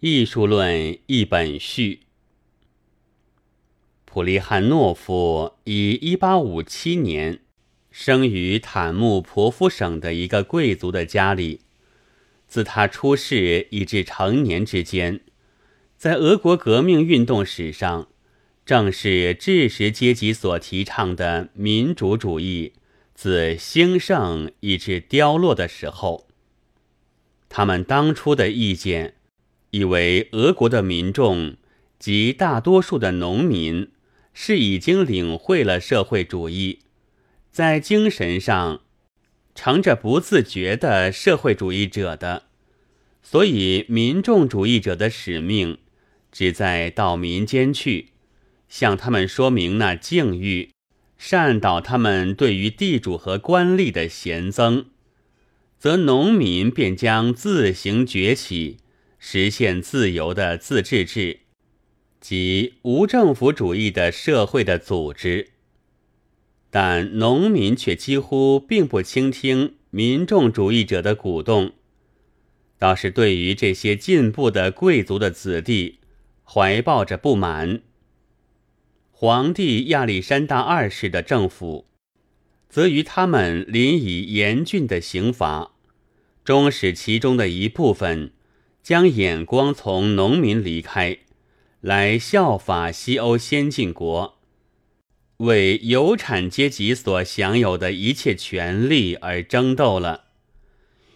艺术论一本序。普利汉诺夫以一八五七年生于坦木婆夫省的一个贵族的家里。自他出世以至成年之间，在俄国革命运动史上，正是知识阶级所提倡的民主主义自兴盛以至凋落的时候。他们当初的意见。以为俄国的民众及大多数的农民是已经领会了社会主义，在精神上乘着不自觉的社会主义者的，所以民众主义者的使命只在到民间去，向他们说明那境遇，善导他们对于地主和官吏的嫌憎，则农民便将自行崛起。实现自由的自治制及无政府主义的社会的组织，但农民却几乎并不倾听民众主义者的鼓动，倒是对于这些进步的贵族的子弟怀抱着不满。皇帝亚历山大二世的政府，则于他们临以严峻的刑罚，终使其中的一部分。将眼光从农民离开，来效法西欧先进国，为有产阶级所享有的一切权利而争斗了。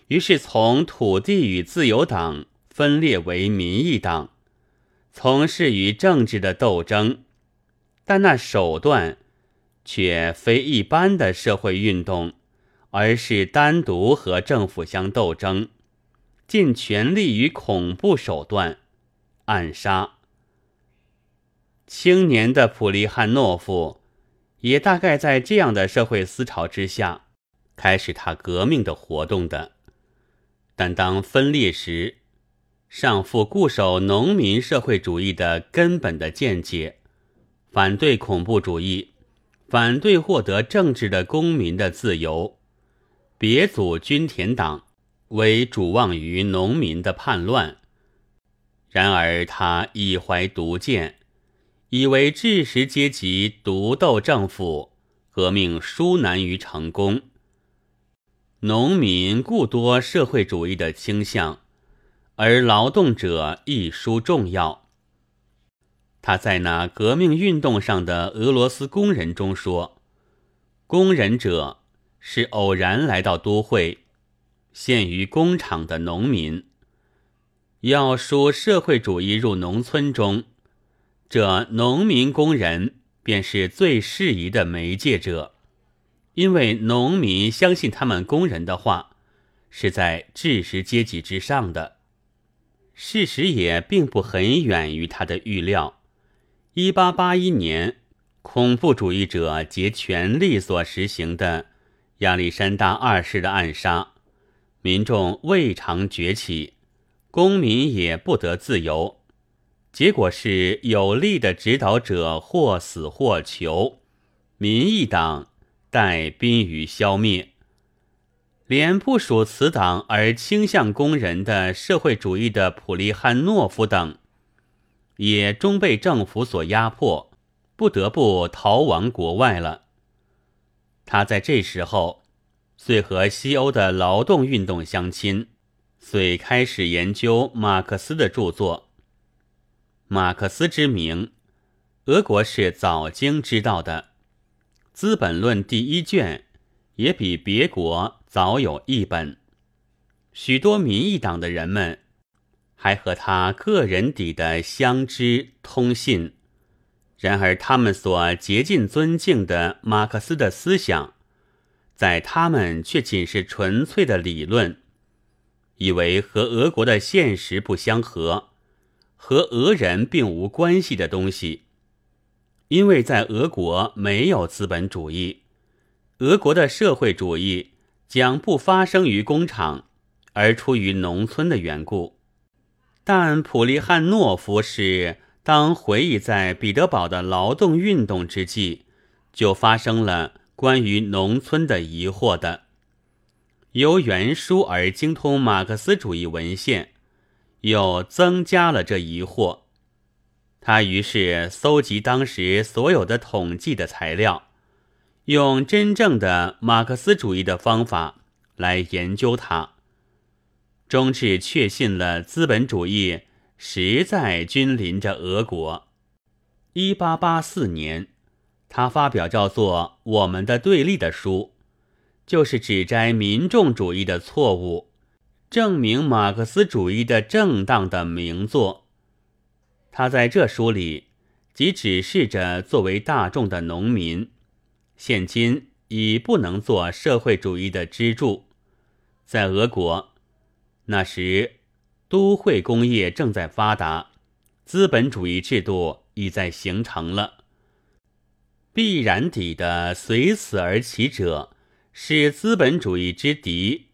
于是，从土地与自由党分裂为民意党，从事与政治的斗争，但那手段却非一般的社会运动，而是单独和政府相斗争。尽全力与恐怖手段暗杀青年的普利汉诺夫，也大概在这样的社会思潮之下，开始他革命的活动的。但当分裂时，上父固守农民社会主义的根本的见解，反对恐怖主义，反对获得政治的公民的自由，别组军田党。为主望于农民的叛乱，然而他一怀独见，以为知识阶级独斗政府，革命殊难于成功。农民故多社会主义的倾向，而劳动者亦殊重要。他在那革命运动上的俄罗斯工人中说：“工人者是偶然来到都会。”限于工厂的农民，要输社会主义入农村中，这农民工人便是最适宜的媒介者，因为农民相信他们工人的话是在知识阶级之上的。事实也并不很远于他的预料。一八八一年，恐怖主义者竭全力所实行的亚历山大二世的暗杀。民众未尝崛起，公民也不得自由，结果是有力的指导者或死或囚，民意党待濒于消灭。连不属此党而倾向工人的社会主义的普利汉诺夫等，也终被政府所压迫，不得不逃亡国外了。他在这时候。遂和西欧的劳动运动相亲，遂开始研究马克思的著作。马克思之名，俄国是早经知道的，《资本论》第一卷也比别国早有一本。许多民意党的人们还和他个人底的相知通信，然而他们所竭尽尊敬的马克思的思想。在他们却仅是纯粹的理论，以为和俄国的现实不相合，和俄人并无关系的东西，因为在俄国没有资本主义，俄国的社会主义将不发生于工厂，而出于农村的缘故。但普利汉诺夫是当回忆在彼得堡的劳动运动之际，就发生了。关于农村的疑惑的，由原书而精通马克思主义文献，又增加了这疑惑。他于是搜集当时所有的统计的材料，用真正的马克思主义的方法来研究它，终至确信了资本主义实在君临着俄国。一八八四年，他发表叫做《我们的对立》的书，就是指摘民众主义的错误，证明马克思主义的正当的名作。他在这书里，即指示着作为大众的农民，现今已不能做社会主义的支柱。在俄国，那时都会工业正在发达，资本主义制度已在形成了。必然底的随此而起者，是资本主义之敌，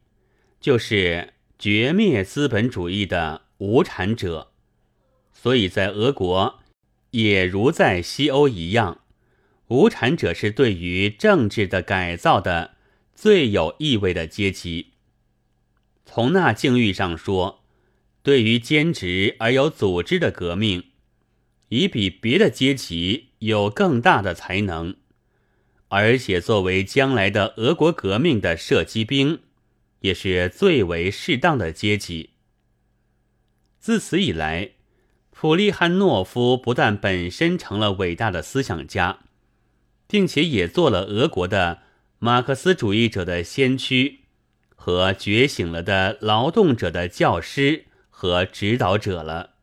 就是绝灭资本主义的无产者。所以在俄国，也如在西欧一样，无产者是对于政治的改造的最有意味的阶级。从那境遇上说，对于兼职而有组织的革命，已比别的阶级有更大的才能，而且作为将来的俄国革命的射击兵，也是最为适当的阶级。自此以来。普利汉诺夫不但本身成了伟大的思想家，并且也做了俄国的马克思主义者的先驱和觉醒了的劳动者的教师和指导者了。